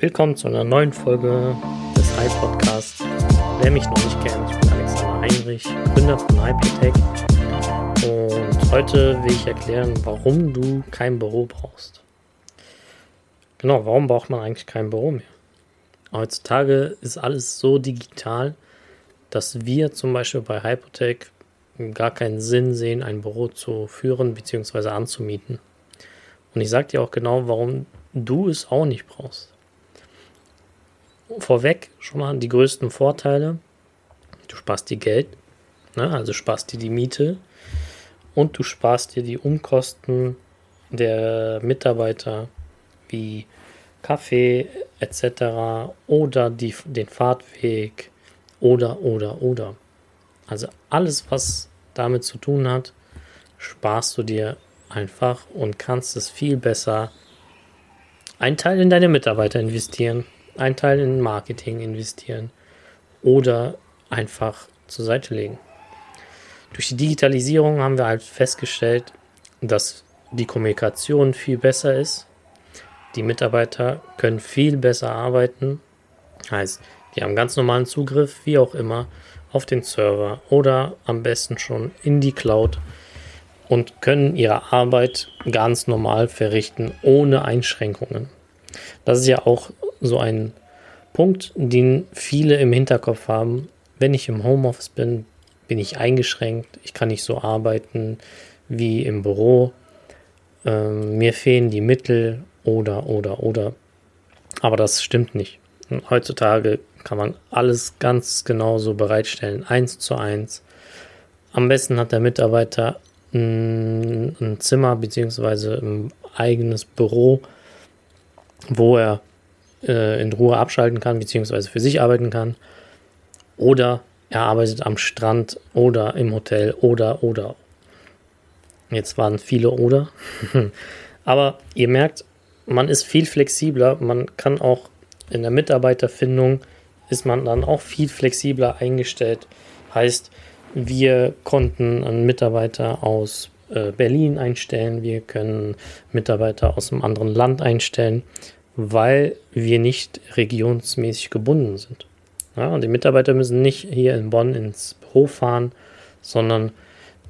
Willkommen zu einer neuen Folge des Hype Podcasts. Wer mich noch nicht kennt, ich bin Alexander Heinrich, Gründer von Hypertech. Und heute will ich erklären, warum du kein Büro brauchst. Genau, warum braucht man eigentlich kein Büro mehr? Heutzutage ist alles so digital, dass wir zum Beispiel bei Hypotech gar keinen Sinn sehen, ein Büro zu führen bzw. anzumieten. Und ich sage dir auch genau, warum du es auch nicht brauchst. Vorweg schon mal die größten Vorteile. Du sparst dir Geld, ne? also sparst dir die Miete und du sparst dir die Umkosten der Mitarbeiter wie Kaffee etc. oder die, den Fahrtweg oder oder oder. Also alles, was damit zu tun hat, sparst du dir einfach und kannst es viel besser einen Teil in deine Mitarbeiter investieren, einen Teil in Marketing investieren oder einfach zur Seite legen. Durch die Digitalisierung haben wir halt festgestellt, dass die Kommunikation viel besser ist. Die Mitarbeiter können viel besser arbeiten. Heißt, die haben ganz normalen Zugriff, wie auch immer, auf den Server oder am besten schon in die Cloud und können ihre Arbeit ganz normal verrichten, ohne Einschränkungen. Das ist ja auch so ein Punkt, den viele im Hinterkopf haben. Wenn ich im Homeoffice bin, bin ich eingeschränkt. Ich kann nicht so arbeiten wie im Büro. Ähm, mir fehlen die Mittel oder, oder, oder. Aber das stimmt nicht. Heutzutage kann man alles ganz genauso bereitstellen, eins zu eins. Am besten hat der Mitarbeiter ein, ein Zimmer beziehungsweise ein eigenes Büro, wo er äh, in Ruhe abschalten kann beziehungsweise für sich arbeiten kann. Oder er arbeitet am Strand oder im Hotel oder oder. Jetzt waren viele oder. Aber ihr merkt, man ist viel flexibler. Man kann auch in der Mitarbeiterfindung ist man dann auch viel flexibler eingestellt. Heißt, wir konnten einen Mitarbeiter aus äh, Berlin einstellen, wir können Mitarbeiter aus einem anderen Land einstellen, weil wir nicht regionsmäßig gebunden sind. Ja, und die Mitarbeiter müssen nicht hier in Bonn ins Büro fahren, sondern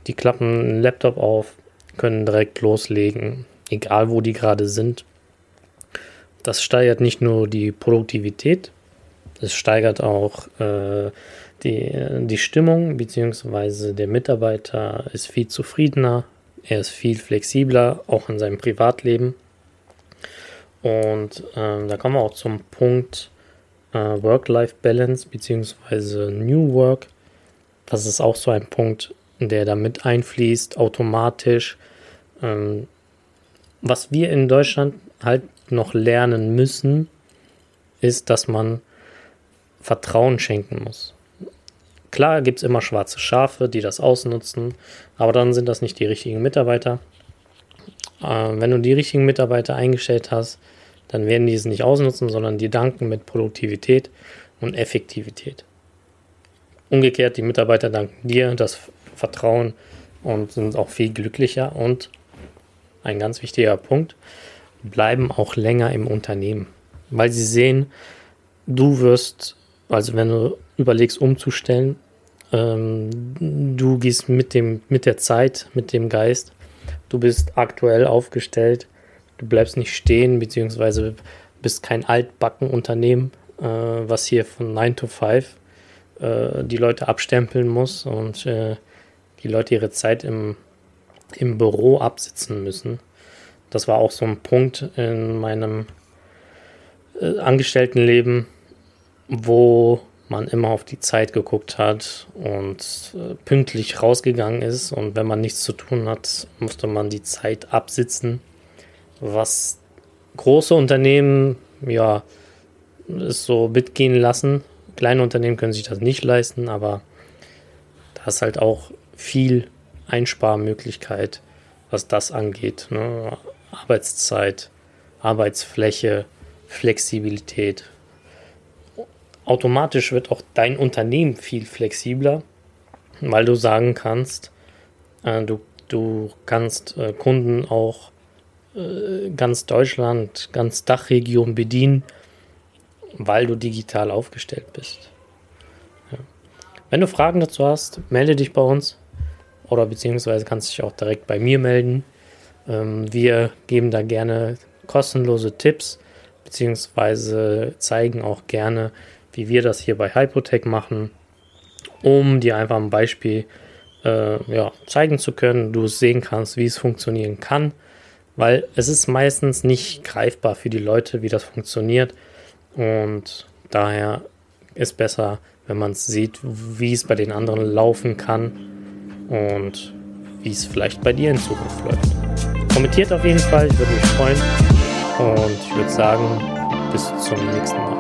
die klappen einen Laptop auf, können direkt loslegen, egal wo die gerade sind. Das steigert nicht nur die Produktivität, es steigert auch äh, die, die Stimmung, beziehungsweise der Mitarbeiter ist viel zufriedener, er ist viel flexibler, auch in seinem Privatleben. Und ähm, da kommen wir auch zum Punkt äh, Work-Life-Balance, beziehungsweise New Work. Das ist auch so ein Punkt, der da mit einfließt, automatisch. Ähm, was wir in Deutschland halt noch lernen müssen, ist, dass man Vertrauen schenken muss. Klar gibt es immer schwarze Schafe, die das ausnutzen, aber dann sind das nicht die richtigen Mitarbeiter. Äh, wenn du die richtigen Mitarbeiter eingestellt hast, dann werden die es nicht ausnutzen, sondern die danken mit Produktivität und Effektivität. Umgekehrt, die Mitarbeiter danken dir das Vertrauen und sind auch viel glücklicher und ein ganz wichtiger Punkt, bleiben auch länger im Unternehmen, weil sie sehen, du wirst also wenn du überlegst, umzustellen, ähm, du gehst mit, dem, mit der Zeit, mit dem Geist, du bist aktuell aufgestellt, du bleibst nicht stehen, beziehungsweise bist kein Altbackenunternehmen, äh, was hier von 9 to 5 äh, die Leute abstempeln muss und äh, die Leute ihre Zeit im, im Büro absitzen müssen. Das war auch so ein Punkt in meinem äh, Angestelltenleben, wo man immer auf die Zeit geguckt hat und äh, pünktlich rausgegangen ist. Und wenn man nichts zu tun hat, musste man die Zeit absitzen. Was große Unternehmen, ja, ist so mitgehen lassen. Kleine Unternehmen können sich das nicht leisten, aber da ist halt auch viel Einsparmöglichkeit, was das angeht. Ne? Arbeitszeit, Arbeitsfläche, Flexibilität automatisch wird auch dein Unternehmen viel flexibler, weil du sagen kannst, äh, du, du kannst äh, Kunden auch äh, ganz Deutschland, ganz Dachregion bedienen weil du digital aufgestellt bist. Ja. Wenn du Fragen dazu hast, melde dich bei uns oder beziehungsweise kannst dich auch direkt bei mir melden. Ähm, wir geben da gerne kostenlose Tipps beziehungsweise zeigen auch gerne, wie wir das hier bei Hypotech machen, um dir einfach ein Beispiel äh, ja, zeigen zu können, du sehen kannst, wie es funktionieren kann, weil es ist meistens nicht greifbar für die Leute, wie das funktioniert und daher ist besser, wenn man es sieht, wie es bei den anderen laufen kann und wie es vielleicht bei dir in Zukunft läuft. Kommentiert auf jeden Fall, ich würde mich freuen und ich würde sagen, bis zum nächsten Mal.